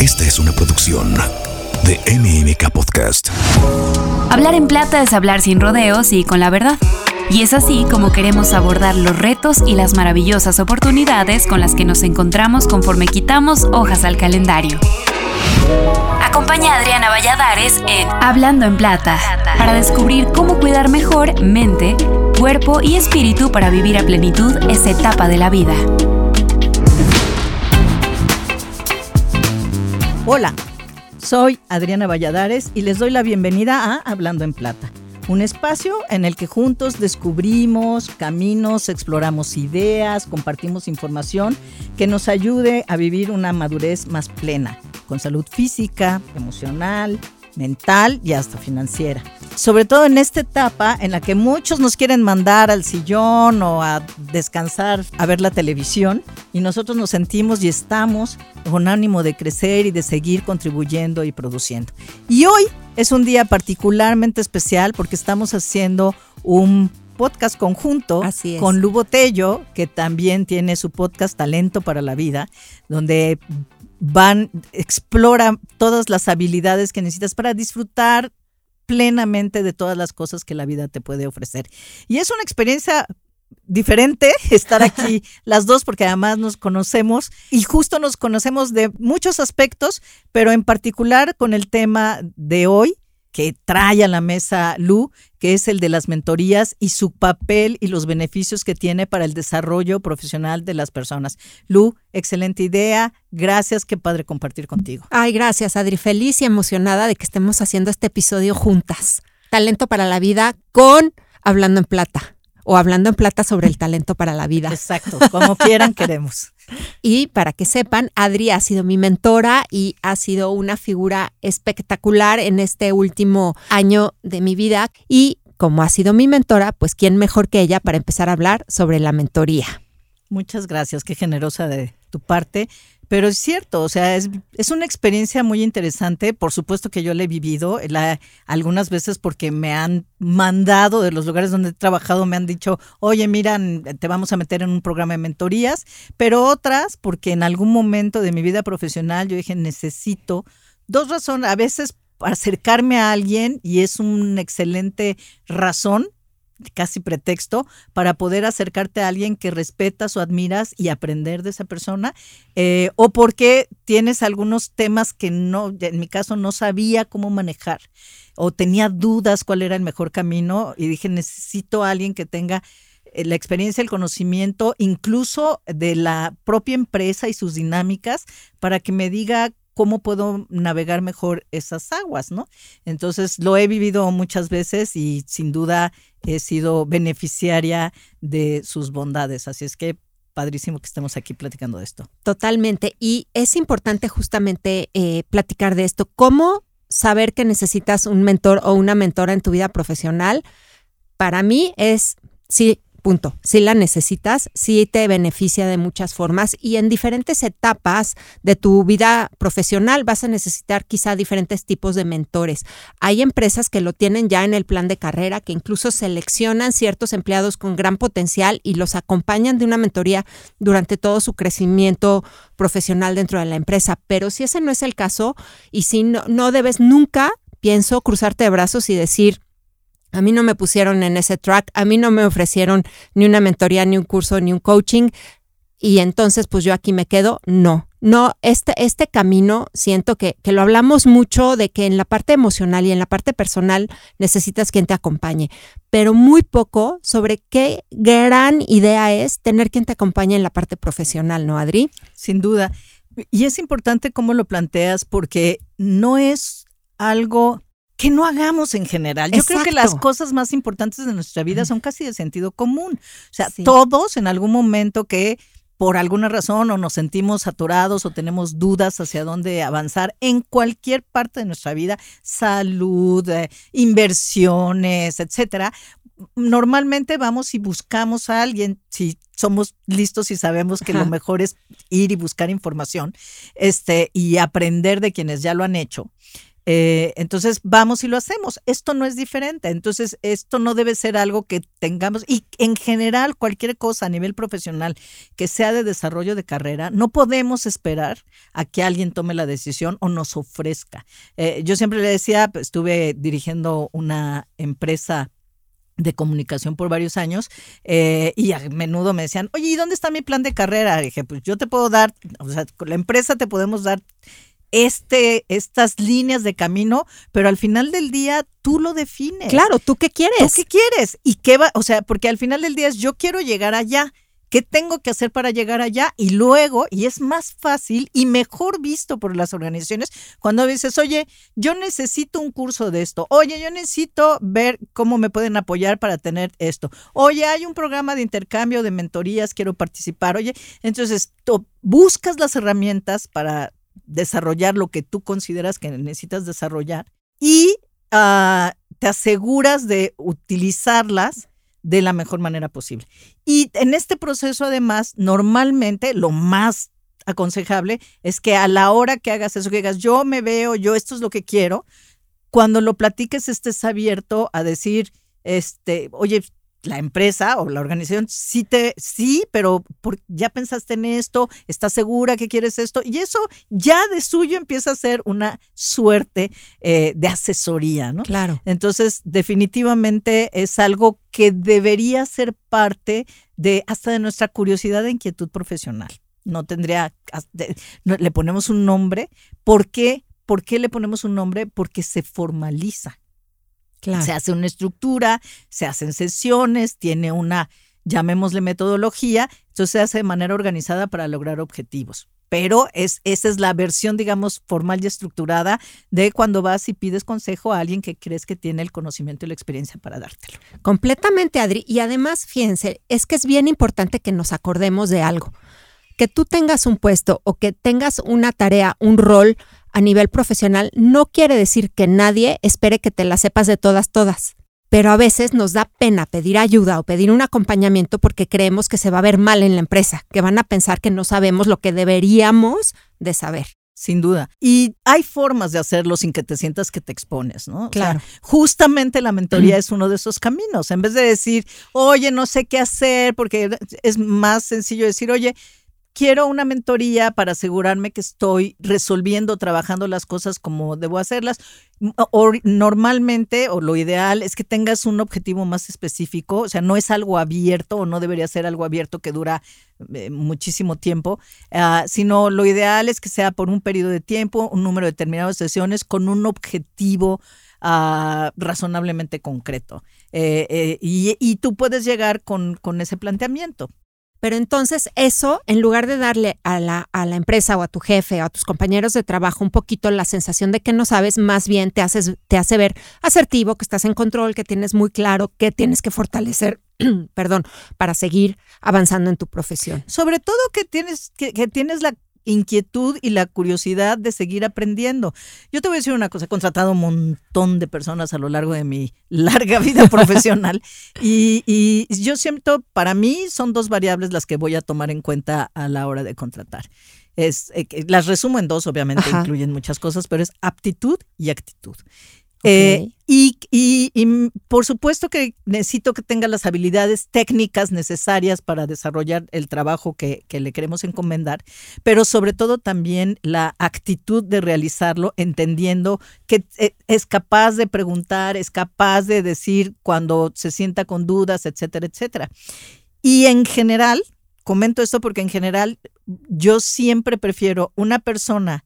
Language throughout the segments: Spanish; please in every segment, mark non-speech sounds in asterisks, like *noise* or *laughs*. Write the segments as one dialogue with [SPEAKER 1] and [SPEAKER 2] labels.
[SPEAKER 1] Esta es una producción de MMK Podcast.
[SPEAKER 2] Hablar en plata es hablar sin rodeos y con la verdad. Y es así como queremos abordar los retos y las maravillosas oportunidades con las que nos encontramos conforme quitamos hojas al calendario. Acompaña a Adriana Valladares en Hablando en Plata para descubrir cómo cuidar mejor mente, cuerpo y espíritu para vivir a plenitud esta etapa de la vida.
[SPEAKER 3] Hola, soy Adriana Valladares y les doy la bienvenida a Hablando en Plata, un espacio en el que juntos descubrimos caminos, exploramos ideas, compartimos información que nos ayude a vivir una madurez más plena, con salud física, emocional, mental y hasta financiera. Sobre todo en esta etapa en la que muchos nos quieren mandar al sillón o a descansar, a ver la televisión, y nosotros nos sentimos y estamos con ánimo de crecer y de seguir contribuyendo y produciendo. Y hoy es un día particularmente especial porque estamos haciendo un podcast conjunto con Lubo Tello, que también tiene su podcast Talento para la Vida, donde van, explora todas las habilidades que necesitas para disfrutar plenamente de todas las cosas que la vida te puede ofrecer. Y es una experiencia diferente *laughs* estar aquí *laughs* las dos porque además nos conocemos y justo nos conocemos de muchos aspectos, pero en particular con el tema de hoy que trae a la mesa Lu, que es el de las mentorías y su papel y los beneficios que tiene para el desarrollo profesional de las personas. Lu, excelente idea. Gracias, qué padre compartir contigo.
[SPEAKER 4] Ay, gracias, Adri. Feliz y emocionada de que estemos haciendo este episodio juntas. Talento para la vida con Hablando en Plata o Hablando en Plata sobre el talento para la vida.
[SPEAKER 3] Exacto, como quieran queremos. *laughs*
[SPEAKER 4] Y para que sepan, Adri ha sido mi mentora y ha sido una figura espectacular en este último año de mi vida. Y como ha sido mi mentora, pues quién mejor que ella para empezar a hablar sobre la mentoría.
[SPEAKER 3] Muchas gracias, qué generosa de tu parte. Pero es cierto, o sea, es, una experiencia muy interesante. Por supuesto que yo la he vivido la, algunas veces porque me han mandado de los lugares donde he trabajado, me han dicho, oye, mira, te vamos a meter en un programa de mentorías, pero otras porque en algún momento de mi vida profesional yo dije, necesito dos razones, a veces acercarme a alguien y es una excelente razón casi pretexto para poder acercarte a alguien que respetas o admiras y aprender de esa persona, eh, o porque tienes algunos temas que no, en mi caso no sabía cómo manejar, o tenía dudas cuál era el mejor camino, y dije, necesito a alguien que tenga eh, la experiencia, el conocimiento, incluso de la propia empresa y sus dinámicas, para que me diga cómo puedo navegar mejor esas aguas, ¿no? Entonces lo he vivido muchas veces y sin duda he sido beneficiaria de sus bondades. Así es que padrísimo que estemos aquí platicando de esto.
[SPEAKER 4] Totalmente. Y es importante justamente eh, platicar de esto. ¿Cómo saber que necesitas un mentor o una mentora en tu vida profesional? Para mí es, sí, Punto. Si la necesitas, si te beneficia de muchas formas y en diferentes etapas de tu vida profesional vas a necesitar quizá diferentes tipos de mentores. Hay empresas que lo tienen ya en el plan de carrera, que incluso seleccionan ciertos empleados con gran potencial y los acompañan de una mentoría durante todo su crecimiento profesional dentro de la empresa. Pero si ese no es el caso y si no, no debes nunca, pienso, cruzarte de brazos y decir, a mí no me pusieron en ese track, a mí no me ofrecieron ni una mentoría, ni un curso, ni un coaching. Y entonces, pues yo aquí me quedo. No, no, este, este camino siento que, que lo hablamos mucho de que en la parte emocional y en la parte personal necesitas quien te acompañe, pero muy poco sobre qué gran idea es tener quien te acompañe en la parte profesional, ¿no, Adri?
[SPEAKER 3] Sin duda. Y es importante cómo lo planteas porque no es algo que no hagamos en general. Yo creo que las cosas más importantes de nuestra vida son casi de sentido común. O sea, todos en algún momento que por alguna razón o nos sentimos saturados o tenemos dudas hacia dónde avanzar en cualquier parte de nuestra vida, salud, eh, inversiones, etcétera, normalmente vamos y buscamos a alguien, si somos listos y sabemos que lo mejor es ir y buscar información, este y aprender de quienes ya lo han hecho. Eh, entonces vamos y lo hacemos. Esto no es diferente. Entonces esto no debe ser algo que tengamos. Y en general, cualquier cosa a nivel profesional que sea de desarrollo de carrera, no podemos esperar a que alguien tome la decisión o nos ofrezca. Eh, yo siempre le decía, pues, estuve dirigiendo una empresa de comunicación por varios años eh, y a menudo me decían, oye, ¿y dónde está mi plan de carrera? dije, pues yo te puedo dar, o sea, con la empresa te podemos dar este, estas líneas de camino, pero al final del día tú lo defines.
[SPEAKER 4] Claro, ¿tú qué quieres?
[SPEAKER 3] ¿Tú qué quieres? ¿Y qué va? O sea, porque al final del día es yo quiero llegar allá. ¿Qué tengo que hacer para llegar allá? Y luego, y es más fácil y mejor visto por las organizaciones cuando dices, oye, yo necesito un curso de esto, oye, yo necesito ver cómo me pueden apoyar para tener esto, oye, hay un programa de intercambio de mentorías, quiero participar, oye, entonces buscas las herramientas para desarrollar lo que tú consideras que necesitas desarrollar y ah, te aseguras de utilizarlas de la mejor manera posible. Y en este proceso, además, normalmente lo más aconsejable es que a la hora que hagas eso, que digas, yo me veo, yo esto es lo que quiero, cuando lo platiques estés abierto a decir, este, oye, la empresa o la organización sí te sí, pero ya pensaste en esto, estás segura que quieres esto y eso ya de suyo empieza a ser una suerte eh, de asesoría, ¿no?
[SPEAKER 4] Claro.
[SPEAKER 3] Entonces definitivamente es algo que debería ser parte de hasta de nuestra curiosidad e inquietud profesional. No tendría, le ponemos un nombre. ¿Por qué? ¿Por qué le ponemos un nombre? Porque se formaliza. Se hace una estructura, se hacen sesiones, tiene una, llamémosle metodología, entonces se hace de manera organizada para lograr objetivos. Pero es, esa es la versión, digamos, formal y estructurada de cuando vas y pides consejo a alguien que crees que tiene el conocimiento y la experiencia para dártelo.
[SPEAKER 4] Completamente, Adri. Y además, fíjense, es que es bien importante que nos acordemos de algo. Que tú tengas un puesto o que tengas una tarea, un rol, a nivel profesional no quiere decir que nadie espere que te la sepas de todas, todas. Pero a veces nos da pena pedir ayuda o pedir un acompañamiento porque creemos que se va a ver mal en la empresa, que van a pensar que no sabemos lo que deberíamos de saber.
[SPEAKER 3] Sin duda. Y hay formas de hacerlo sin que te sientas que te expones, ¿no?
[SPEAKER 4] Claro.
[SPEAKER 3] justamente la mentoría es uno de esos caminos. En vez de decir, oye, no sé qué hacer, porque es más sencillo decir, oye, quiero una mentoría para asegurarme que estoy resolviendo, trabajando las cosas como debo hacerlas. O, normalmente, o lo ideal, es que tengas un objetivo más específico, o sea, no es algo abierto o no debería ser algo abierto que dura eh, muchísimo tiempo, ah, sino lo ideal es que sea por un periodo de tiempo, un número determinado de sesiones con un objetivo. Ah, razonablemente concreto. Eh, eh, y, y, tú puedes llegar con, con ese planteamiento.
[SPEAKER 4] Pero entonces eso, en lugar de darle a la, a la empresa o a tu jefe o a tus compañeros de trabajo un poquito la sensación de que no sabes, más bien te, haces, te hace ver asertivo, que estás en control, que tienes muy claro que tienes que fortalecer, *clears throat* perdón, para seguir avanzando en tu profesión.
[SPEAKER 3] Sobre todo que tienes, que, que tienes la inquietud y la curiosidad de seguir aprendiendo. Yo te voy a decir una cosa, he contratado un montón de personas a lo largo de mi *laughs* larga vida profesional *laughs* y, y, yo siento, para mí son dos variables las que voy a tomar en cuenta a la hora de contratar. Es, eh, las resumo en dos, obviamente incluyen muchas cosas, pero es aptitud y actitud. Eh, y, y, por supuesto que necesito que tenga las habilidades técnicas necesarias para desarrollar el trabajo que, que, le queremos encomendar, pero sobre todo también la actitud de realizarlo, entendiendo que eh, es capaz de preguntar, es capaz de decir cuando se sienta con dudas, etcétera, etcétera. Y en general, comento esto porque en general yo siempre prefiero una persona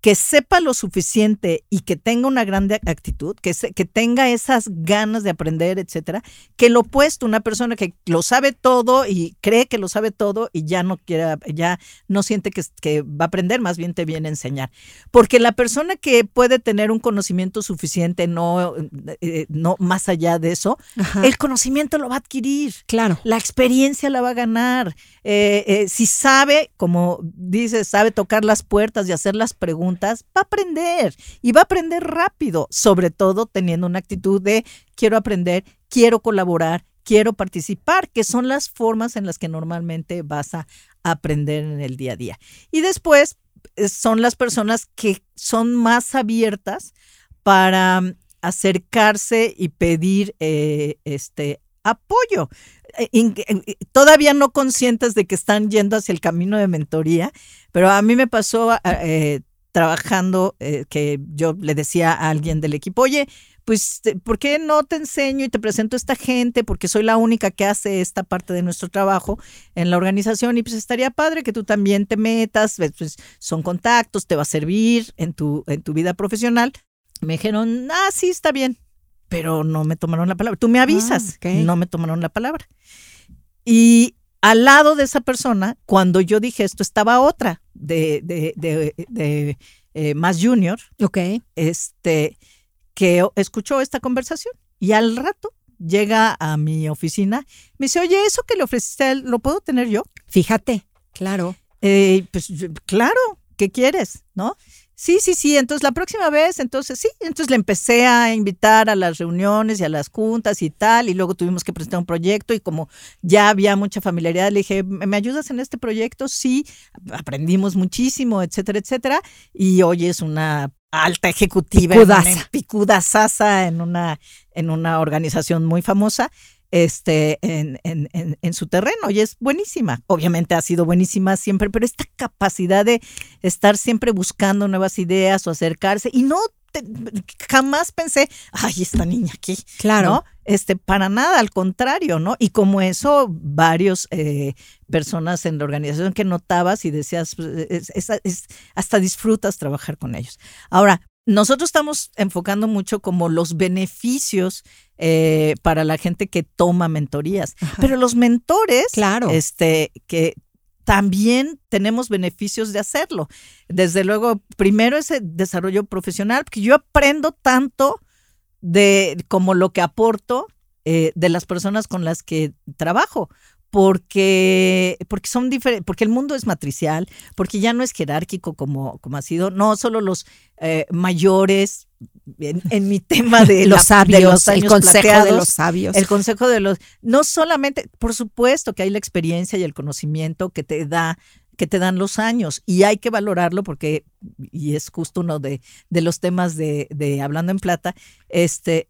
[SPEAKER 3] que sepa lo suficiente y que tenga una gran actitud, que, que tenga esas ganas de aprender, etcétera, que lo opuesto, una persona que lo sabe todo y cree que lo sabe todo y ya no quiere, ya no siente que, que va a aprender, más bien te viene a enseñar. Porque la persona que puede tener un conocimiento suficiente, no, eh, no más allá de eso, el conocimiento lo va a adquirir.
[SPEAKER 4] Claro.
[SPEAKER 3] La experiencia la va a ganar. Eh, eh, si sabe, como dice, sabe tocar las puertas y hacer las preguntas, va a aprender y va a aprender rápido, sobre todo teniendo una actitud de quiero aprender, quiero colaborar, quiero participar, que son las formas en las que normalmente vas a aprender en el día a día. Y después, son las personas que son más abiertas para mm, acercarse y pedir eh, este apoyo. Eh, eh, todavía no conscientes de que están yendo hacia el camino de mentoría, pero a mí me pasó trabajando que yo le decía a alguien del equipo, oye, pues, ¿por qué no te enseño y te presento a esta gente? Porque soy la única que hace esta parte de nuestro trabajo en la organización y pues estaría padre que tú también te metas, pues son contactos, te va a servir en tu, en tu vida profesional. Me dijeron, ah, sí, está bien, pero no me tomaron la palabra. Tú me avisas, ah, no me tomaron la palabra. Y al lado de esa persona, cuando yo dije esto, estaba otra de, de, de, de eh, más junior.
[SPEAKER 4] Ok.
[SPEAKER 3] Este, que escuchó esta conversación y al rato llega a mi oficina, me dice, oye, eso que le ofreciste a él, ¿lo puedo tener yo?
[SPEAKER 4] Fíjate, claro.
[SPEAKER 3] Eh, pues claro, ¿qué quieres? ¿No? Sí, sí, sí. Entonces la próxima vez, entonces sí, entonces le empecé a invitar a las reuniones y a las juntas y tal, y luego tuvimos que presentar un proyecto y como ya había mucha familiaridad, le dije, ¿me ayudas en este proyecto? Sí, aprendimos muchísimo, etcétera, etcétera. Y hoy es una alta ejecutiva, picuda sasa en una, en una organización muy famosa este, en, en, en, su terreno y es buenísima. Obviamente ha sido buenísima siempre, pero esta capacidad de estar siempre buscando nuevas ideas o acercarse y no jamás pensé, ay, esta niña aquí.
[SPEAKER 4] Claro.
[SPEAKER 3] Este, para nada, al contrario, ¿no? Y como eso, varios eh, personas en la organización que notabas y decías, pues, hasta disfrutas trabajar con ellos. Ahora, nosotros estamos enfocando mucho como los beneficios eh, para la gente que toma mentorías, pero los mentores,
[SPEAKER 4] claro.
[SPEAKER 3] este, que también tenemos beneficios de hacerlo. Desde luego, primero ese desarrollo profesional, porque yo aprendo tanto de como lo que aporto eh, de las personas con las que trabajo porque, porque son diferentes, porque el mundo es matricial, porque ya no es jerárquico como, como ha sido, no solo los eh, mayores, en, mi tema de *laughs*
[SPEAKER 4] los sabios,
[SPEAKER 3] el
[SPEAKER 4] consejo de los sabios.
[SPEAKER 3] El consejo de los, no solamente, por supuesto que hay la experiencia y el conocimiento que te da que te dan los años y hay que valorarlo porque, y es justo uno de, de los temas de, de, Hablando en Plata, este,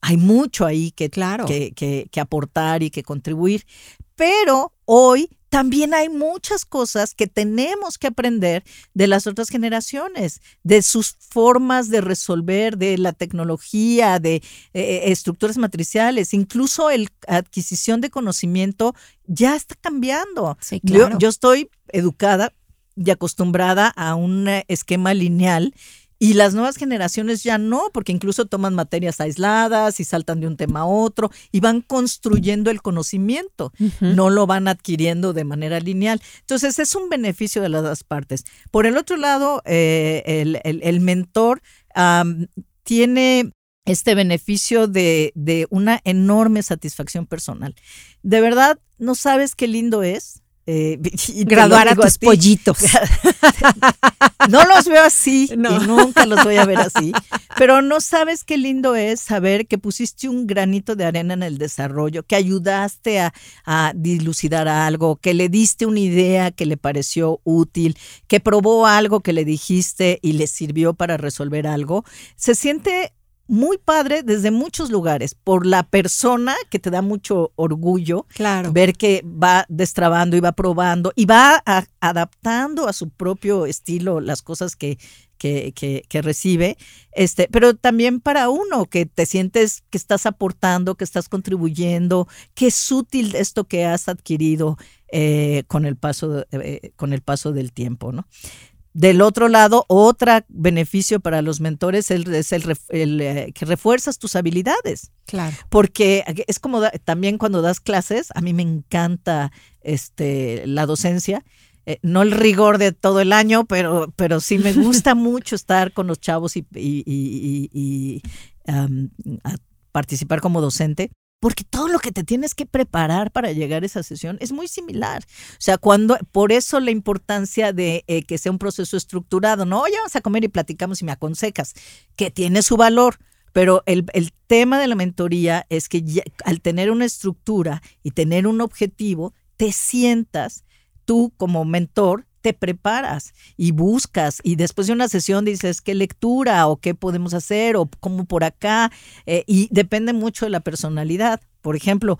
[SPEAKER 3] hay mucho ahí que,
[SPEAKER 4] claro.
[SPEAKER 3] que, que, que aportar y que contribuir, pero hoy también hay muchas cosas que tenemos que aprender de las otras generaciones, de sus formas de resolver, de la tecnología, de eh, eh, estructuras matriciales, incluso la adquisición de conocimiento ya está cambiando. yo, yo estoy educada y acostumbrada a un esquema lineal y las nuevas generaciones ya no, porque incluso toman materias aisladas y saltan de un tema a otro y van construyendo el conocimiento, no lo van adquiriendo de manera lineal. Entonces es un beneficio de las dos partes. Por el otro lado, eh, el, mentor tiene este beneficio de, de una enorme satisfacción personal. De verdad, no sabes qué lindo es
[SPEAKER 4] eh, *laughs* graduar a tus pollitos. *laughs*
[SPEAKER 3] no los veo así *laughs* y nunca los voy a ver así, pero no sabes qué lindo es saber que pusiste un granito de arena en el desarrollo, que ayudaste a, a dilucidar algo, que le diste una idea que le pareció útil, que probó algo que le dijiste y le sirvió para resolver algo. Se siente muy padre desde muchos lugares, por la persona que te da mucho orgullo,
[SPEAKER 4] claro.
[SPEAKER 3] ver que va destrabando y va probando y va adaptando a su propio estilo las cosas que, que, que, recibe, este, pero también para uno que te sientes que estás aportando, que estás contribuyendo, que es útil esto que has adquirido eh, con, el paso, eh, con el paso del tiempo, ¿no? Del otro lado, otro beneficio para los mentores es el, eh, que refuerzas tus habilidades.
[SPEAKER 4] Claro.
[SPEAKER 3] Porque es como también cuando das clases, a mí me encanta este, la docencia. Eh, no el rigor de todo el año, pero, pero sí me gusta *laughs* mucho estar con los chavos y, y, participar como docente porque todo lo que te tienes que preparar para llegar a esa sesión es muy similar. O sea, cuando, por eso la importancia de eh, que sea un proceso estructurado, no, ya vamos a comer y platicamos y me aconsejas, que tiene su valor. Pero el, el tema de la mentoría es que al tener una estructura y tener un objetivo, te sientas tú como mentor te preparas y buscas y después de una sesión dices qué lectura o qué podemos hacer o cómo por acá eh, y depende mucho de la personalidad. Por ejemplo,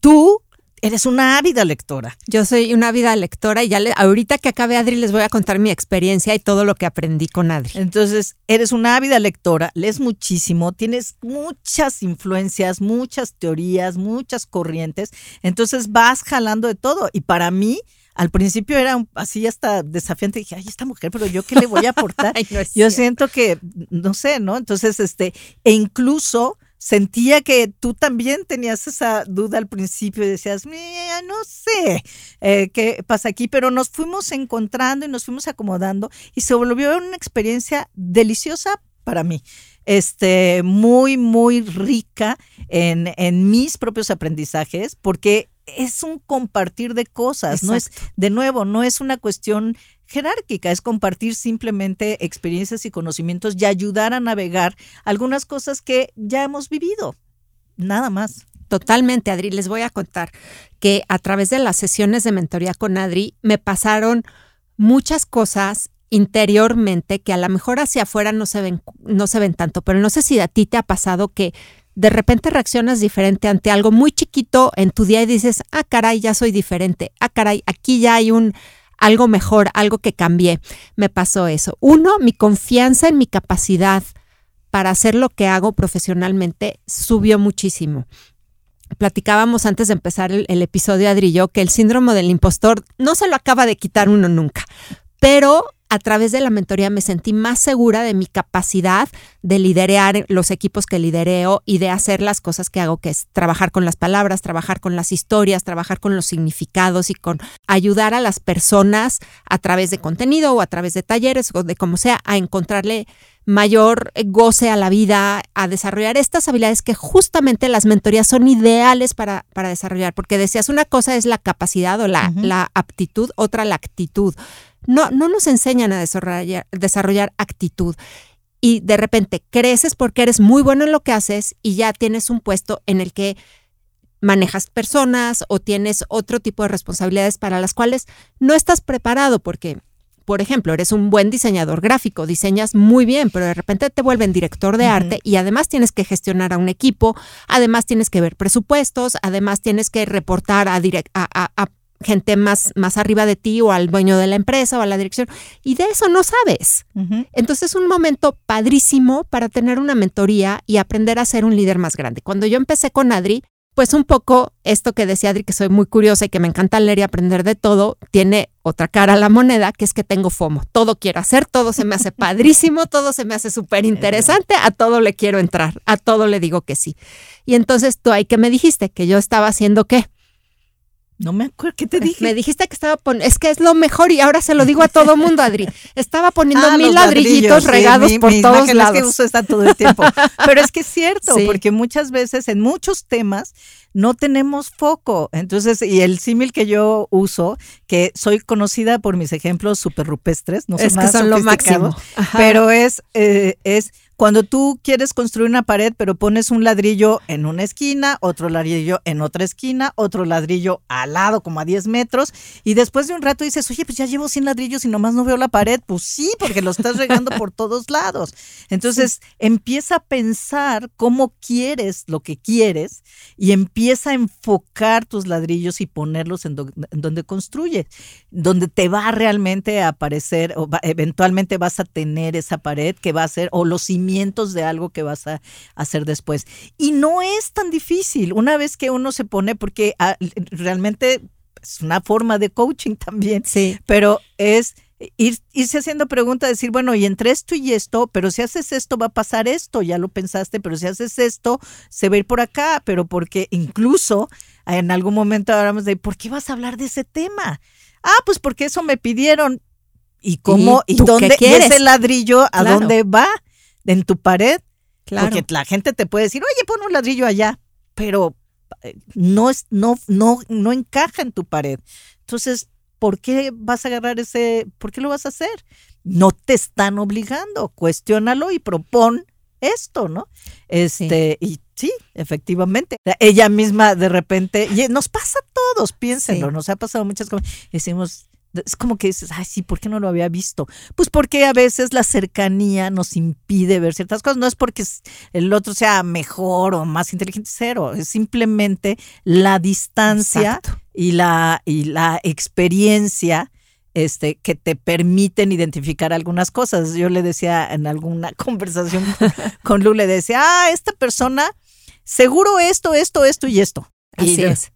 [SPEAKER 3] tú eres una ávida lectora.
[SPEAKER 4] Yo soy una ávida lectora y ya le, ahorita que acabe Adri les voy a contar mi experiencia y todo lo que aprendí con Adri.
[SPEAKER 3] Entonces, eres una ávida lectora, lees muchísimo, tienes muchas influencias, muchas teorías, muchas corrientes, entonces vas jalando de todo y para mí al principio era así hasta desafiante. Dije, ay, esta mujer, pero yo qué le voy a aportar. *laughs* yo siento que, no sé, ¿no? Entonces, este, e incluso sentía que tú también tenías esa duda al principio y decías, no sé eh, qué pasa aquí, pero nos fuimos encontrando y nos fuimos acomodando y se volvió una experiencia deliciosa para mí. Este, muy, muy rica en, en mis propios aprendizajes, porque es un compartir de cosas, no es, de nuevo, no es una cuestión jerárquica, es compartir simplemente experiencias y conocimientos y ayudar a navegar algunas cosas que ya hemos vivido, nada más.
[SPEAKER 4] Totalmente, Adri. Les voy a contar que a través de las sesiones de mentoría con Adri me pasaron muchas cosas interiormente que a lo mejor hacia afuera no se ven, no se ven tanto, pero no sé si a ti te ha pasado que de repente reaccionas diferente ante algo muy chiquito en tu día y dices, ah, caray, ya soy diferente, ah, caray, aquí ya hay un algo mejor, algo que cambié. Me pasó eso. Uno, mi confianza en mi capacidad para hacer lo que hago profesionalmente subió muchísimo. Platicábamos antes de empezar el, episodio, Adri que el síndrome del impostor no se lo acaba de quitar uno nunca, pero a través de la mentoría me sentí más segura de mi capacidad de liderar los equipos que lidereo y de hacer las cosas que hago, que es trabajar con las palabras, trabajar con las historias, trabajar con los significados y con ayudar a las personas a través de contenido o a través de talleres o de como sea a encontrarle mayor goce a la vida, a desarrollar estas habilidades que justamente las mentorías son ideales para, para desarrollar, porque decías, una cosa es la capacidad o la, la aptitud, otra la actitud. No, no nos enseñan a desarrollar, desarrollar actitud. Y de repente creces porque eres muy bueno en lo que haces y ya tienes un puesto en el que manejas personas o tienes otro tipo de responsabilidades para las cuales no estás preparado porque, por ejemplo, eres un buen diseñador gráfico, diseñas muy bien, pero de repente te vuelven director de arte y además tienes que gestionar a un equipo, además tienes que ver presupuestos, además tienes que reportar a, a, a gente más, más arriba de ti o al dueño de la empresa o a la dirección. Y de eso no sabes. Entonces es un momento padrísimo para tener una mentoría y aprender a ser un líder más grande. Cuando yo empecé con Adri, pues un poco esto que decía Adri, que soy muy curiosa y que me encanta leer y aprender de todo, tiene otra cara a la moneda, que es que tengo FOMO. Todo quiero hacer, todo se me hace padrísimo, todo se me hace súper interesante, a todo le quiero entrar, a todo le digo que sí. Y entonces tú ahí que me dijiste que yo estaba haciendo qué?
[SPEAKER 3] No me acuerdo, ¿qué te dije?
[SPEAKER 4] Me dijiste que estaba poniendo, es que es lo mejor y ahora se lo digo a todo mundo, Adri. Estaba poniendo ah, mil ladrillitos regados por todos lados.
[SPEAKER 3] que uso está todo el tiempo. *laughs* Pero es que es cierto, porque muchas veces en muchos temas no tenemos foco. Entonces, y el símil que yo uso, que soy conocida por mis ejemplos súper rupestres, no
[SPEAKER 4] es que son lo máximo.
[SPEAKER 3] Pero es, eh, es cuando tú quieres construir una pared, pero pones un ladrillo en una esquina, otro ladrillo en otra esquina, otro ladrillo al lado, como a 10 metros, y después de un rato dices, oye, pues ya llevo 100 ladrillos y nomás no veo la pared. Pues sí, porque lo estás regando por todos lados. Entonces, empieza a pensar cómo quieres lo que quieres y empieza a enfocar tus ladrillos y ponerlos en, donde construye, donde te va realmente a aparecer, o eventualmente vas a tener esa pared que va a ser, o los cimientos de algo que vas a hacer después. Y no es tan difícil una vez que uno se pone, porque ah, realmente es una forma de coaching también,
[SPEAKER 4] sí.
[SPEAKER 3] pero es ir, irse haciendo preguntas, decir, bueno, y entre esto y esto, pero si haces esto va a pasar esto, ya lo pensaste, pero si haces esto, se va a ir por acá, pero porque incluso en algún momento hablamos de, ¿por qué vas a hablar de ese tema? Ah, pues porque eso me pidieron. ¿Y cómo? ¿Y, dónde? ese ladrillo a dónde va? En tu pared. Claro. Porque la gente te puede decir, oye, pon un ladrillo allá, pero eh, no, es, no, no, no encaja en tu pared. Entonces, ¿por qué vas a agarrar ese, por qué lo vas a hacer? No te están obligando, cuestiónalo y propon esto, ¿no? Este, y sí, efectivamente. Ella misma de repente, y nos pasa a todos, piénsenlo, nos ha pasado muchas cosas. Decimos, es como que dices, ay, sí, ¿por qué no lo había visto? Pues porque a veces la cercanía nos impide ver ciertas cosas. No es porque el otro sea mejor o más inteligente, cero. Es simplemente la distancia y la, y la experiencia este, que te permiten identificar algunas cosas. Yo le decía en alguna *laughs* conversación con, Lu, le decía, ah, esta persona, seguro esto, esto, esto y esto.
[SPEAKER 4] Así es.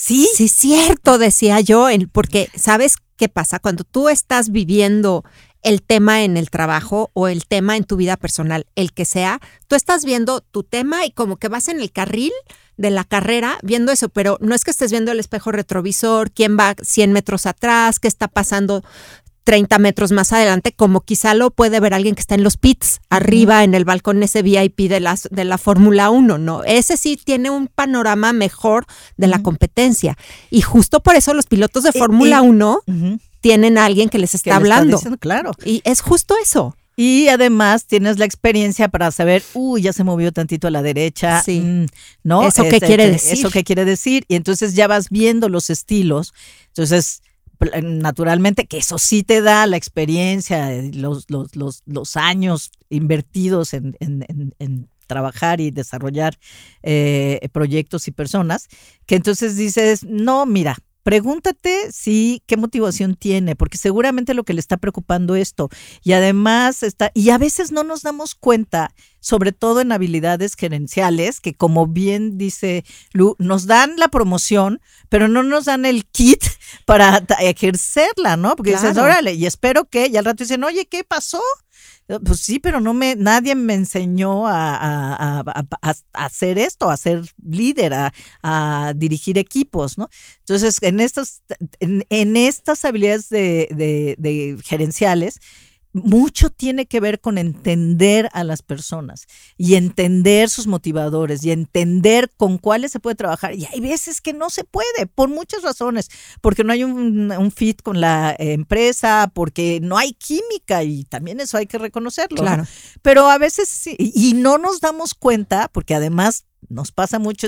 [SPEAKER 4] Sí, sí, cierto, decía yo, porque ¿sabes qué pasa? Cuando tú estás viviendo el tema en el trabajo o el tema en tu vida personal, el que sea, tú estás viendo tu tema y como que vas en el carril de la carrera viendo eso, pero no es que estés viendo el espejo retrovisor, quién va 100 metros atrás, qué está pasando 30 metros más adelante, como quizá lo puede ver alguien que está en los pits, arriba en el balcón ese VIP de, las, de la Fórmula 1, ¿no? Ese sí tiene un panorama mejor de la competencia. Y justo por eso los pilotos de Fórmula 1 tienen a alguien que les está hablando.
[SPEAKER 3] claro.
[SPEAKER 4] Y es justo eso.
[SPEAKER 3] Y además tienes la experiencia para saber, uy, ya se movió tantito a la derecha,
[SPEAKER 4] sí. Mm, ¿no? ¿Eso qué este, quiere este, decir?
[SPEAKER 3] Eso qué quiere decir. Y entonces ya vas viendo los estilos. Entonces, naturalmente que eso sí te da la experiencia, los, los, los, los años invertidos en, en, trabajar y desarrollar eh, proyectos y personas, que entonces dices, no, mira, pregúntate si qué motivación tiene, porque seguramente lo que le está preocupando esto. Y además está, y a veces no nos damos cuenta, sobre todo en habilidades gerenciales, que como bien dice Lu, nos dan la promoción, pero no nos dan el kit *laughs* para ejercerla, ¿no? Porque dices, órale, y espero que, y al rato dicen, oye, ¿qué pasó? Pues sí, pero no me, nadie me enseñó a, hacer esto, a ser líder, a, dirigir equipos, ¿no? Entonces, en estas, en, estas habilidades de, de gerenciales, mucho tiene que ver con entender a las personas y entender sus motivadores y entender con cuáles se puede trabajar. Y hay veces que no se puede, por muchas razones, porque no hay un, fit con la empresa, porque no hay química y también eso hay que reconocerlo. Claro. Pero a veces sí, y no nos damos cuenta, porque además nos pasa mucho,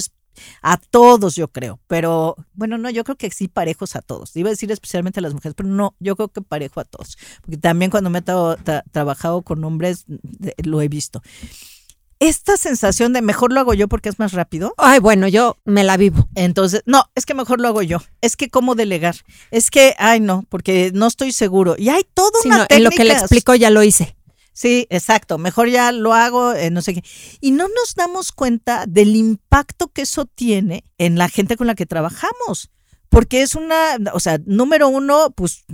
[SPEAKER 3] a todos, yo creo. Pero bueno, no, yo creo que sí parejos a todos. Iba a decir especialmente a las mujeres, pero no, yo creo que parejo a todos. Porque también cuando me he trabajado con hombres, lo he visto. Esta sensación de mejor lo hago yo porque es más rápido.
[SPEAKER 4] Ay, bueno, yo me la vivo.
[SPEAKER 3] Entonces, no, es que mejor lo hago yo. Es que cómo delegar. Es que, ay, no, porque no estoy seguro. Y hay todo una
[SPEAKER 4] En lo que le explico ya lo hice.
[SPEAKER 3] Sí, exacto. Mejor ya lo hago, eh, no sé qué. Y no nos damos cuenta del impacto que eso tiene en la gente con la que trabajamos porque es una, o sea, número uno, pues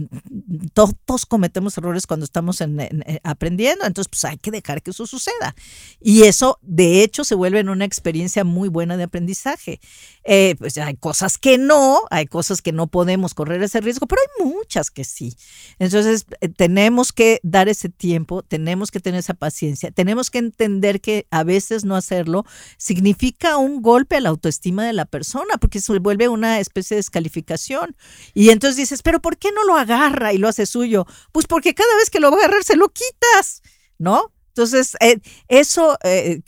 [SPEAKER 3] todos cometemos errores cuando estamos en, eh, aprendiendo, entonces pues hay que dejar que eso suceda. Y eso, de hecho, se vuelve en una experiencia muy buena de aprendizaje. Eh, pues hay cosas que no, hay cosas que no podemos correr ese riesgo, pero hay muchas que sí. Entonces eh, tenemos que dar ese tiempo, tenemos que tener esa paciencia, tenemos que entender que a veces no hacerlo significa un golpe a la autoestima de la persona, porque se vuelve una especie de descalificación y entonces dices, pero ¿por qué no lo agarra y lo hace suyo? Pues porque cada vez que lo va a agarrar se lo quitas, ¿no? Entonces, eh, eso eh,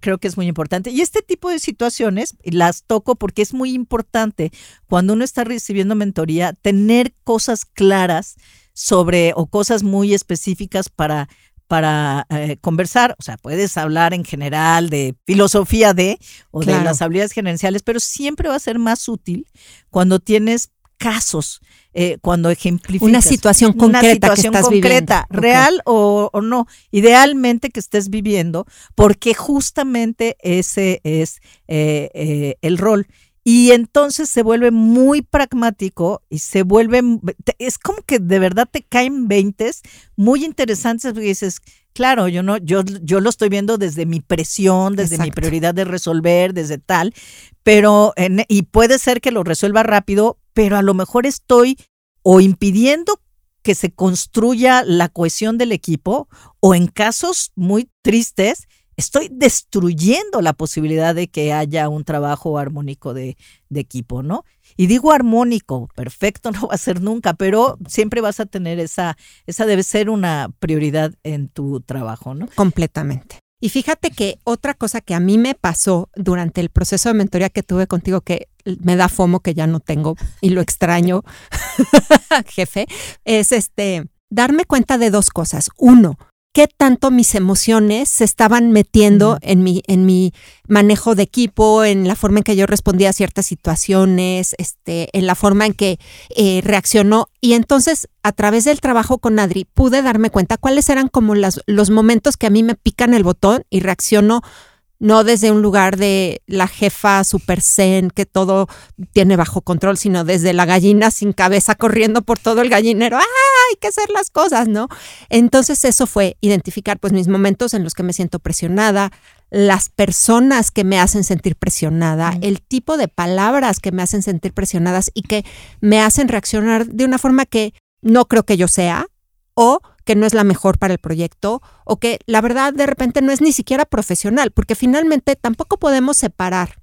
[SPEAKER 3] creo que es muy importante. Y este tipo de situaciones las toco porque es muy importante cuando uno está recibiendo mentoría, tener cosas claras sobre o cosas muy específicas para para eh, conversar, o sea, puedes hablar en general de filosofía de o de las habilidades gerenciales, pero siempre va a ser más útil cuando tienes casos, eh, cuando ejemplificas.
[SPEAKER 4] Una situación concreta que estás concreta,
[SPEAKER 3] real o, no. Idealmente que estés viviendo, porque justamente ese es eh, el rol. Y entonces se vuelve muy pragmático y se vuelve, es como que de verdad te caen veintes muy interesantes porque dices, claro, yo no, yo, yo lo estoy viendo desde mi presión, desde mi prioridad de resolver, desde tal, pero, y puede ser que lo resuelva rápido, pero a lo mejor estoy o impidiendo que se construya la cohesión del equipo o en casos muy tristes, estoy destruyendo la posibilidad de que haya un trabajo armónico de, equipo, ¿no? Y digo armónico, perfecto *laughs* no va a ser nunca, pero siempre vas a tener esa, esa debe ser una prioridad en tu trabajo, ¿no?
[SPEAKER 4] Completamente. Y fíjate que otra cosa que a mí me pasó durante el proceso de mentoría que tuve contigo, que me da fomo que ya no tengo y lo extraño, *laughs* jefe, es este darme cuenta de dos cosas. Uno, qué tanto mis emociones se estaban metiendo en, mi, en mi manejo de equipo, en la forma en que yo respondía a ciertas situaciones, este, en la forma en que eh, reaccionó. Y entonces, a través del trabajo con Adri, pude darme cuenta cuáles eran como las, los momentos que a mí me pican el botón y reacciono no desde un lugar de la jefa super zen que todo tiene bajo control, sino desde la gallina sin cabeza corriendo por todo el gallinero. ¡Ah! Hay que hacer las cosas, ¿no? Entonces eso fue identificar pues mis momentos en los que me siento presionada, las personas que me hacen sentir presionada, el tipo de palabras que me hacen sentir presionadas y que me hacen reaccionar de una forma que no creo que yo sea o que no es la mejor para el proyecto o que la verdad de repente no es ni siquiera profesional, porque finalmente tampoco podemos separar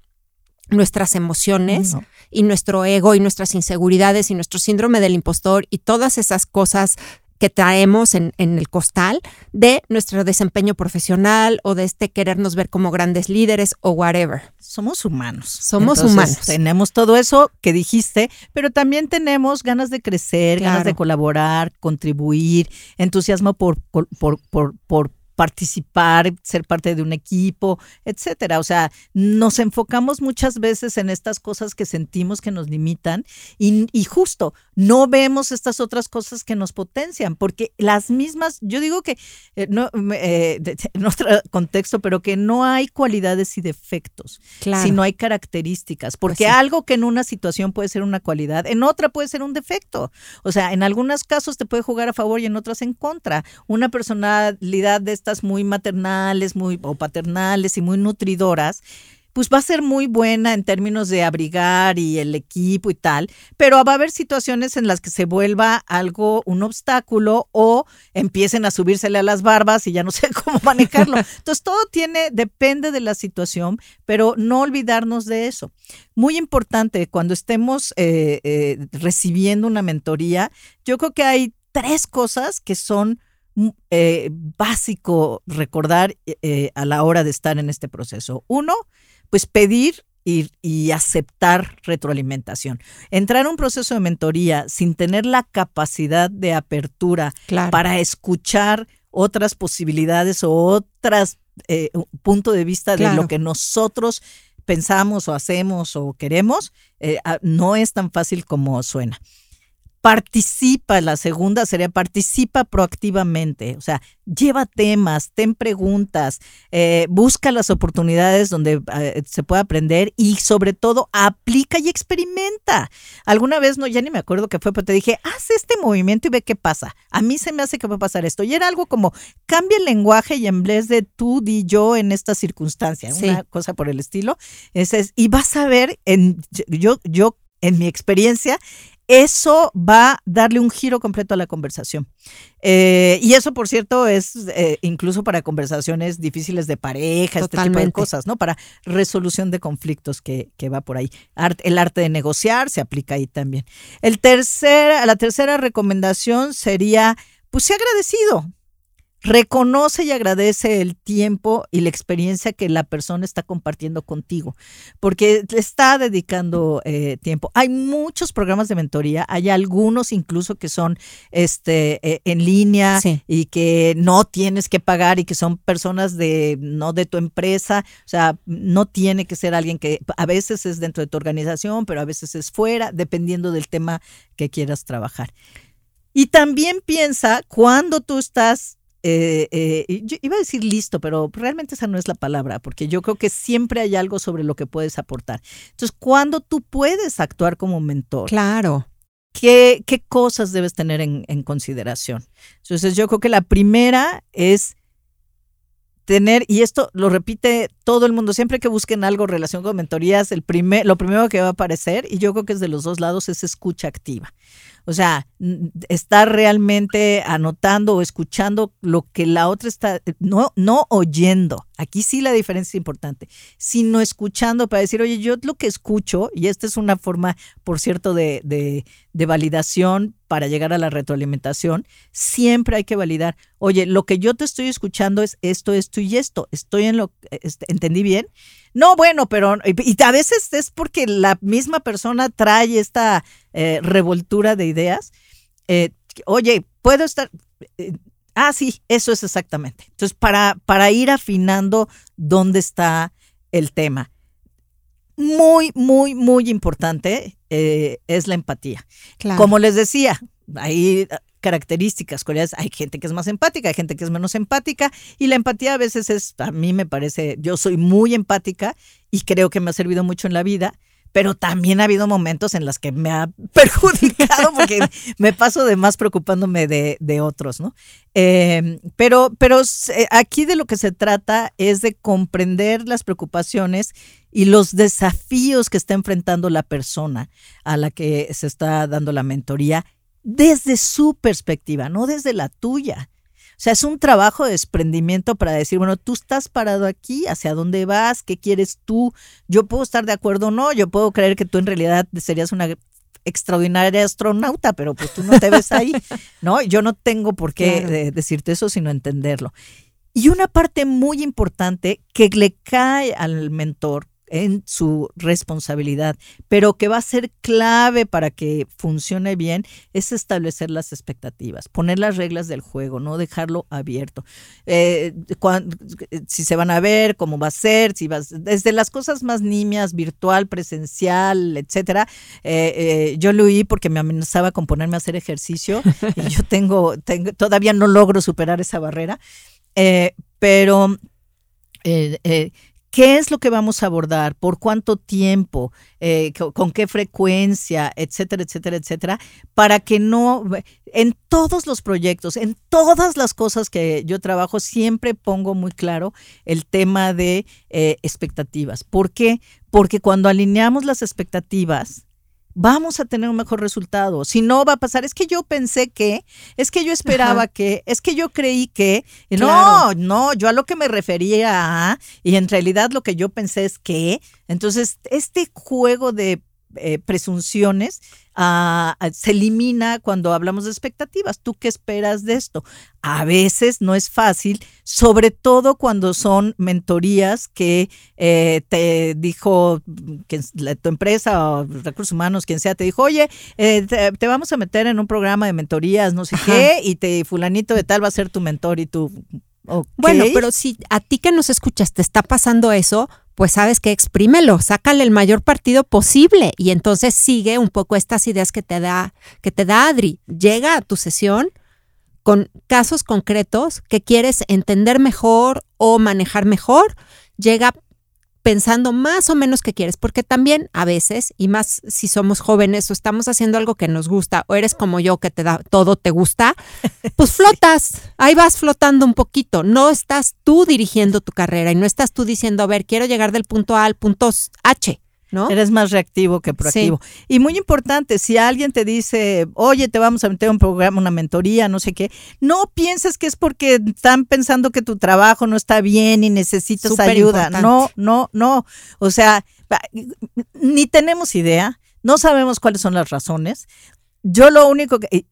[SPEAKER 4] nuestras emociones y nuestro ego y nuestras inseguridades y nuestro síndrome del impostor y todas esas cosas que traemos en, el costal de nuestro desempeño profesional o de este querernos ver como grandes líderes o whatever.
[SPEAKER 3] Somos humanos.
[SPEAKER 4] Somos humanos.
[SPEAKER 3] Tenemos todo eso que dijiste, pero también tenemos ganas de crecer, ganas de colaborar, contribuir, entusiasmo por, por, por, por, por participar, ser parte de un equipo, etcétera. O sea, nos enfocamos muchas veces en estas cosas que sentimos que nos limitan y, justo no vemos estas otras cosas que nos potencian, porque las mismas, yo digo que eh, no, eh, en otro contexto, pero que no hay cualidades y defectos, sino hay características, porque pues algo que en una situación puede ser una cualidad, en otra puede ser un defecto. O sea, en algunos casos te puede jugar a favor y en otras en contra. Una personalidad de muy maternales, muy o paternales y muy nutridoras, pues va a ser muy buena en términos de abrigar y el equipo y tal, pero va a haber situaciones en las que se vuelva algo, un obstáculo o empiecen a subírsele a las barbas y ya no *laughs* sé cómo manejarlo. Entonces todo tiene, depende de la situación, pero no olvidarnos de eso. Muy importante, cuando estemos eh, eh, recibiendo una mentoría, yo creo que hay tres cosas que son eh, básico recordar eh, a la hora de estar en este proceso. Uno, pues pedir y, aceptar retroalimentación. Entrar en un proceso de mentoría sin tener la capacidad de apertura para escuchar otras posibilidades o otras eh, punto de vista de lo que nosotros pensamos o hacemos o queremos, no es tan fácil como suena participa, la segunda sería participa proactivamente, o sea, lleva temas, ten preguntas, eh, busca las oportunidades donde eh, se pueda aprender y sobre todo aplica y experimenta. Alguna vez, no, ya ni me acuerdo qué fue, pero te dije, haz este movimiento y ve qué pasa. A mí se me hace que va a pasar esto. Y era algo como, cambia el lenguaje y en vez de tú, di yo en esta circunstancia, una cosa por el estilo. Es, y vas a ver, en, yo, yo en mi experiencia, eso va a darle un giro completo a la conversación. Eh, y eso, por cierto, es eh, incluso para conversaciones difíciles de pareja, este tipo de cosas, ¿no? Para resolución de conflictos que, que va por ahí. el arte de negociar se aplica ahí también. El tercer, la tercera recomendación sería, pues, sea agradecido reconoce y agradece el tiempo y la experiencia que la persona está compartiendo contigo, porque le está dedicando eh, tiempo. Hay muchos programas de mentoría, hay algunos incluso que son este, eh, en línea y que no tienes que pagar y que son personas de no de tu empresa, o sea, no tiene que ser alguien que a veces es dentro de tu organización, pero a veces es fuera, dependiendo del tema que quieras trabajar. Y también piensa cuando tú estás eh, eh, yo iba a decir listo, pero realmente esa no es la palabra, porque yo creo que siempre hay algo sobre lo que puedes aportar. Entonces, ¿cuándo tú puedes actuar como mentor?
[SPEAKER 4] Claro.
[SPEAKER 3] ¿Qué, qué cosas debes tener en, en consideración? Entonces, yo creo que la primera es tener, y esto lo repite todo el mundo, siempre que busquen algo en relación con mentorías, el primer, lo primero que va a aparecer, y yo creo que es de los dos lados, es escucha activa. O sea, estar realmente anotando o escuchando lo que la otra está, no, no oyendo. Aquí sí la diferencia es importante, sino escuchando para decir, oye, yo lo que escucho, y esta es una forma, por cierto, de, de, de validación para llegar a la retroalimentación, siempre hay que validar, oye, lo que yo te estoy escuchando es esto, esto y esto. Estoy en lo, este, ¿entendí bien? No, bueno, pero y a veces es porque la misma persona trae esta eh, revoltura de ideas. Eh, oye, puedo estar. Eh, ah, sí, eso es exactamente. Entonces, para, para ir afinando dónde está el tema. Muy, muy, muy importante es la empatía. Como les decía, ahí características, cualidades. Hay gente que es más empática, hay gente que es menos empática y la empatía a veces es, a mí me parece, yo soy muy empática y creo que me ha servido mucho en la vida, pero también ha habido momentos en los que me ha *laughs* perjudicado porque *laughs* me paso de más preocupándome de, de otros, ¿no? Eh, pero, pero aquí de lo que se trata es de comprender las preocupaciones y los desafíos que está enfrentando la persona a la que se está dando la mentoría desde su perspectiva, no desde la tuya. O sea, es un trabajo de desprendimiento para decir, bueno, tú estás parado aquí, hacia dónde vas, qué quieres tú. Yo puedo estar de acuerdo o no, yo puedo creer que tú en realidad serías una extraordinaria astronauta, pero pues tú no te ves ahí, *laughs* ¿no? Yo no tengo por qué decirte eso, sino entenderlo. Y una parte muy importante que le cae al mentor en su responsabilidad, pero que va a ser clave para que funcione bien es establecer las expectativas, poner las reglas del juego, no dejarlo abierto. Eh, si se van a ver, cómo va a ser, si vas, desde las cosas más nimias, virtual, presencial, etcétera. Eh, eh, yo lo oí porque me amenazaba con ponerme a hacer ejercicio y yo *laughs* tengo, tengo todavía no logro superar esa barrera, pero ¿Qué es lo que vamos a abordar? ¿Por cuánto tiempo? Eh, ¿Con qué frecuencia? Etcétera, etcétera, etcétera. Para que no, en todos los proyectos, en todas las cosas que yo trabajo, siempre pongo muy claro el tema de eh, expectativas. ¿Por qué? Porque cuando alineamos las expectativas, vamos a tener un mejor resultado. Si no, va a pasar, es que yo pensé que, es que yo esperaba que, es que yo creí que, no, no, yo a lo que me refería y en realidad lo que yo pensé es que, entonces, este juego de eh, presunciones ah, ah, se elimina cuando hablamos de expectativas. ¿Tú qué esperas de esto? A veces no es fácil, sobre todo cuando son mentorías que eh, te dijo que tu empresa o recursos humanos, quien sea, te dijo, oye, eh, te, vamos a meter en un programa de mentorías, no sé qué, y te fulanito de tal va a ser tu mentor y tú...
[SPEAKER 4] Bueno, pero si a ti que nos escuchas te está pasando eso, pues sabes que exprímelo, sácale el mayor partido posible. Y entonces sigue un poco estas ideas que te da que te da Adri. Llega a tu sesión con casos concretos que quieres entender mejor o manejar mejor, llega pensando más o menos qué quieres, porque también a veces, y más si somos jóvenes o estamos haciendo algo que nos gusta, o eres como yo que te da todo te gusta, *laughs* pues flotas, ahí vas flotando un poquito, no estás tú dirigiendo tu carrera y no estás tú diciendo, a ver, quiero llegar del punto A al punto H.
[SPEAKER 3] Eres más reactivo que proactivo. Y muy importante, si alguien te dice, oye, te vamos a meter un programa, una mentoría, no sé qué, no pienses que es porque están pensando que tu trabajo no está bien y necesitas ayuda. No, no, no. O sea, ni tenemos idea, no sabemos cuáles son las razones yo lo único que, eh,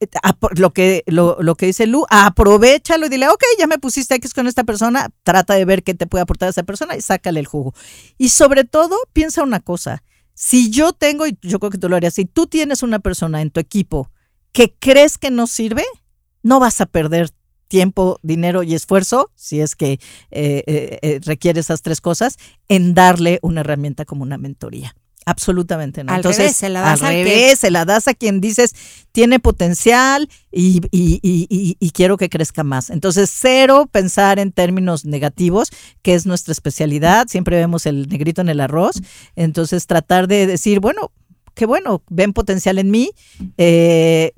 [SPEAKER 3] lo que, lo, lo, que dice Lu, aprovechalo y dile, ok, ya me pusiste X con esta persona, trata de ver qué te puede aportar esa persona y sácale el jugo. Y sobre todo, piensa una cosa, si yo tengo, y yo creo que tú lo harías, si tú tienes una persona en tu equipo que crees que no sirve, no vas a perder tiempo, dinero y esfuerzo, si es que eh, eh, requiere esas tres cosas, en darle una herramienta como una mentoría. Absolutamente no. Entonces, se la das al revés, se la das a quien dices tiene potencial y, y, quiero que crezca más. Entonces, cero pensar en términos negativos, que es nuestra especialidad. Siempre vemos el negrito en el arroz. Entonces, tratar de decir, bueno, qué bueno, ven potencial en mí, eh,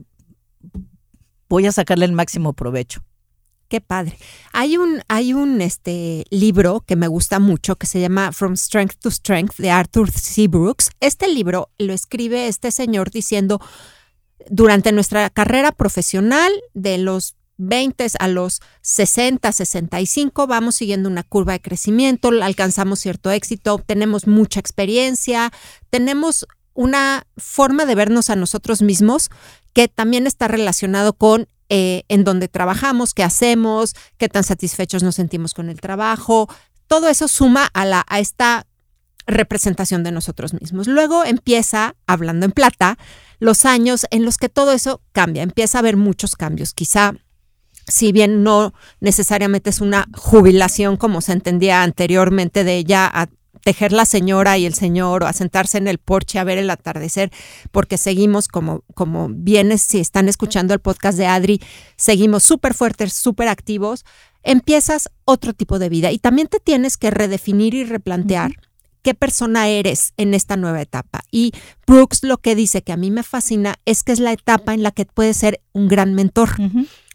[SPEAKER 3] voy a sacarle el máximo provecho.
[SPEAKER 4] Qué padre. Hay un, hay un este, libro que me gusta mucho que se llama From Strength to Strength de Arthur C. Brooks. Este libro lo escribe este señor diciendo, durante nuestra carrera profesional, de los 20 a los 60, 65, vamos siguiendo una curva de crecimiento, alcanzamos cierto éxito, tenemos mucha experiencia, tenemos una forma de vernos a nosotros mismos que también está relacionado con eh, en dónde trabajamos, qué hacemos, qué tan satisfechos nos sentimos con el trabajo. Todo eso suma a, la, a esta representación de nosotros mismos. Luego empieza, hablando en plata, los años en los que todo eso cambia, empieza a haber muchos cambios. Quizá, si bien no necesariamente es una jubilación como se entendía anteriormente de ya a tejer la señora y el señor o a sentarse en el porche a ver el atardecer, porque seguimos como, como vienes, si están escuchando el podcast de Adri, seguimos súper fuertes, súper activos, empiezas otro tipo de vida. Y también te tienes que redefinir y replantear qué persona eres en esta nueva etapa. Y Brooks lo que dice que a mí me fascina es que es la etapa en la que puedes ser un gran mentor,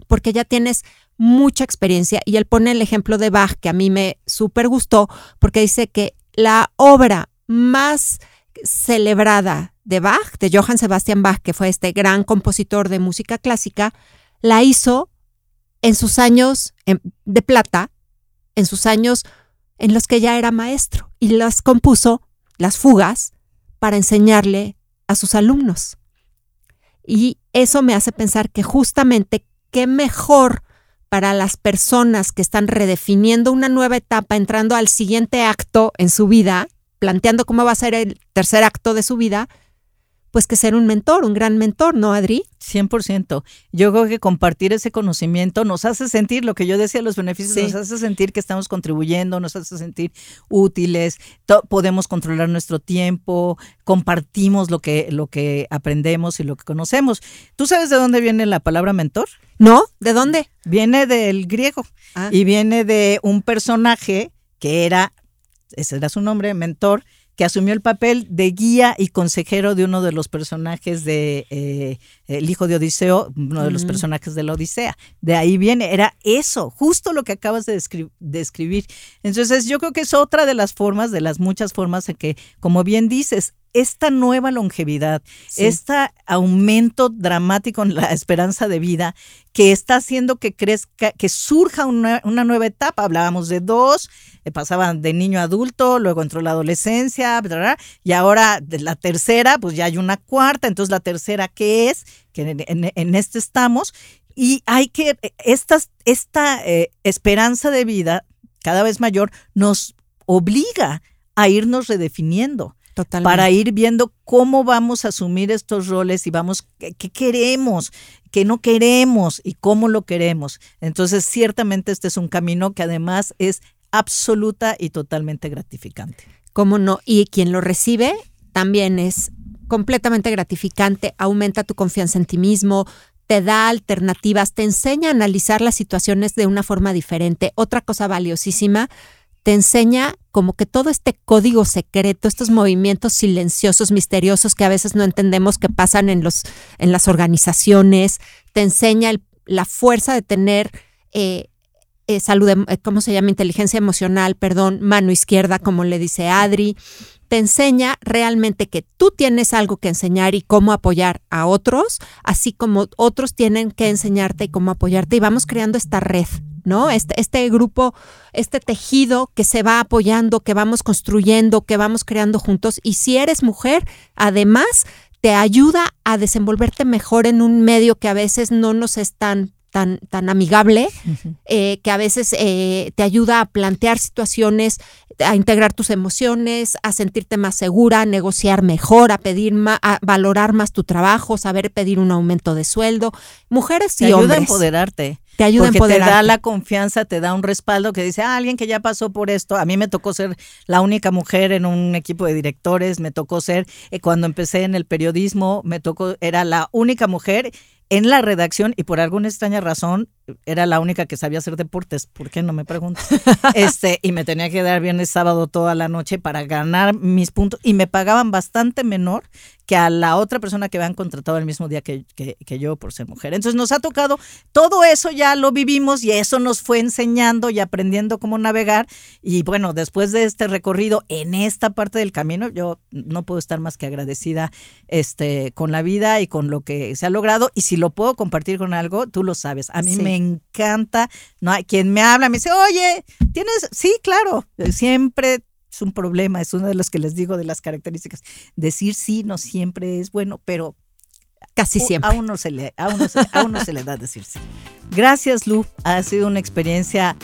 [SPEAKER 4] porque ya tienes mucha experiencia. Y él pone el ejemplo de Bach que a mí me súper gustó porque dice que la obra más celebrada de Bach, de Johann Sebastian Bach, que fue este gran compositor de música clásica, la hizo en sus años de plata, en sus años en los que ya era maestro y las compuso, las fugas, para enseñarle a sus alumnos. Y eso me hace pensar que justamente qué mejor para las personas que están redefiniendo una nueva etapa, entrando al siguiente acto en su vida, planteando cómo va a ser el tercer acto de su vida, pues que ser un mentor, un gran mentor, ¿no, Adri?
[SPEAKER 3] 100%. Yo creo que compartir ese conocimiento nos hace sentir, lo que yo decía, los beneficios, nos hace sentir que estamos contribuyendo, nos hace sentir útiles, podemos controlar nuestro tiempo, compartimos lo que, lo que aprendemos y lo que conocemos. ¿Tú sabes de dónde viene la palabra mentor?
[SPEAKER 4] No, ¿de dónde?
[SPEAKER 3] Viene del griego ah. y viene de un personaje que era, ese era su nombre, mentor, que asumió el papel de guía y consejero de uno de los personajes de eh, El hijo de Odiseo, uno de los personajes de la Odisea. De ahí viene, era eso, justo lo que acabas de, describir. Entonces yo creo que es otra de las formas, de las muchas formas en que, como bien dices, esta nueva longevidad, este aumento dramático en la esperanza de vida que está haciendo que crezca, que surja una, nueva etapa. Hablábamos de dos, eh, pasaban de niño a adulto, luego entró la adolescencia, y ahora de la tercera, pues ya hay una cuarta, entonces la tercera, ¿qué es? Que en, este estamos. Y hay que, esta, esta eh, esperanza de vida cada vez mayor nos obliga a irnos redefiniendo para ir viendo cómo vamos a asumir estos roles y vamos, qué, queremos, qué no queremos y cómo lo queremos. Entonces, ciertamente este es un camino que además es absoluta y totalmente gratificante.
[SPEAKER 4] ¿Cómo no? Y quien lo recibe también es completamente gratificante, aumenta tu confianza en ti mismo, te da alternativas, te enseña a analizar las situaciones de una forma diferente. Otra cosa valiosísima, te enseña como que todo este código secreto, estos movimientos silenciosos, misteriosos que a veces no entendemos que pasan en, los, en las organizaciones, te enseña la fuerza de tener eh, eh, salud, em, eh, ¿cómo se llama? Inteligencia emocional, perdón, mano izquierda, como le dice Adri. Te enseña realmente que tú tienes algo que enseñar y cómo apoyar a otros, así como otros tienen que enseñarte y cómo apoyarte. Y vamos creando esta red ¿no? Este, este grupo, este tejido que se va apoyando, que vamos construyendo, que vamos creando juntos. Y si eres mujer, además, te ayuda a desenvolverte mejor en un medio que a veces no nos es tan tan, tan amigable, eh, que a veces eh, te ayuda a plantear situaciones, a integrar tus emociones, a sentirte más segura, a negociar mejor, a pedir más, a valorar más tu trabajo, saber pedir un aumento de sueldo. Mujeres y
[SPEAKER 3] te
[SPEAKER 4] ayuda
[SPEAKER 3] a empoderarte.
[SPEAKER 4] Te ayuda
[SPEAKER 3] porque
[SPEAKER 4] a
[SPEAKER 3] te da la confianza, te da un respaldo que dice, ah, alguien que ya pasó por esto. A mí me tocó ser la única mujer en un equipo de directores, me tocó ser, eh, cuando empecé en el periodismo, me tocó, era la única mujer en la redacción y por alguna extraña razón era la única que sabía hacer deportes, ¿por qué no me preguntas? *laughs* Este, y me tenía que dar viernes, sábado toda la noche para ganar mis puntos y me pagaban bastante menor que a la otra persona que habían contratado el mismo día que, que, yo por ser mujer. Entonces nos ha tocado, todo eso ya lo vivimos y eso nos fue enseñando y aprendiendo cómo navegar. Y bueno, después de este recorrido en esta parte del camino, yo no puedo estar más que agradecida este, con la vida y con lo que se ha logrado. Y si lo puedo compartir con algo, tú lo sabes. A mí me encanta, no hay quien me habla, me dice, oye, tienes, sí, claro, siempre es un problema, es uno de los que les digo de las características. Decir sí no siempre es bueno, pero
[SPEAKER 4] casi siempre.
[SPEAKER 3] A uno se le, a uno se, a uno se le da decir sí. Gracias, Lu. Ha sido una experiencia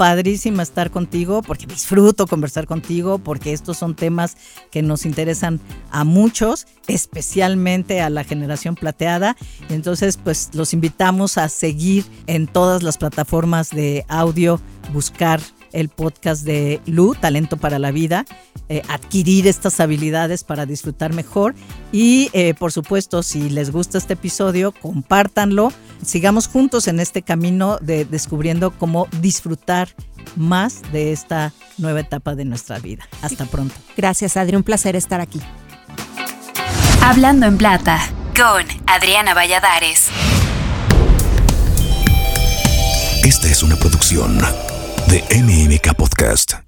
[SPEAKER 3] padrísima estar contigo, porque disfruto conversar contigo, porque estos son temas que nos interesan a muchos, especialmente a la generación plateada. Entonces, pues los invitamos a seguir en todas las plataformas de audio, buscar el podcast de Lu, Talento para la Vida, eh, adquirir estas habilidades para disfrutar mejor y eh, por supuesto si les gusta este episodio, compártanlo, sigamos juntos en este camino de descubriendo cómo disfrutar más de esta nueva etapa de nuestra vida. Hasta pronto.
[SPEAKER 4] Gracias Adri, un placer estar aquí.
[SPEAKER 2] Hablando en plata con Adriana Valladares.
[SPEAKER 1] Esta es una producción de MMK Podcast.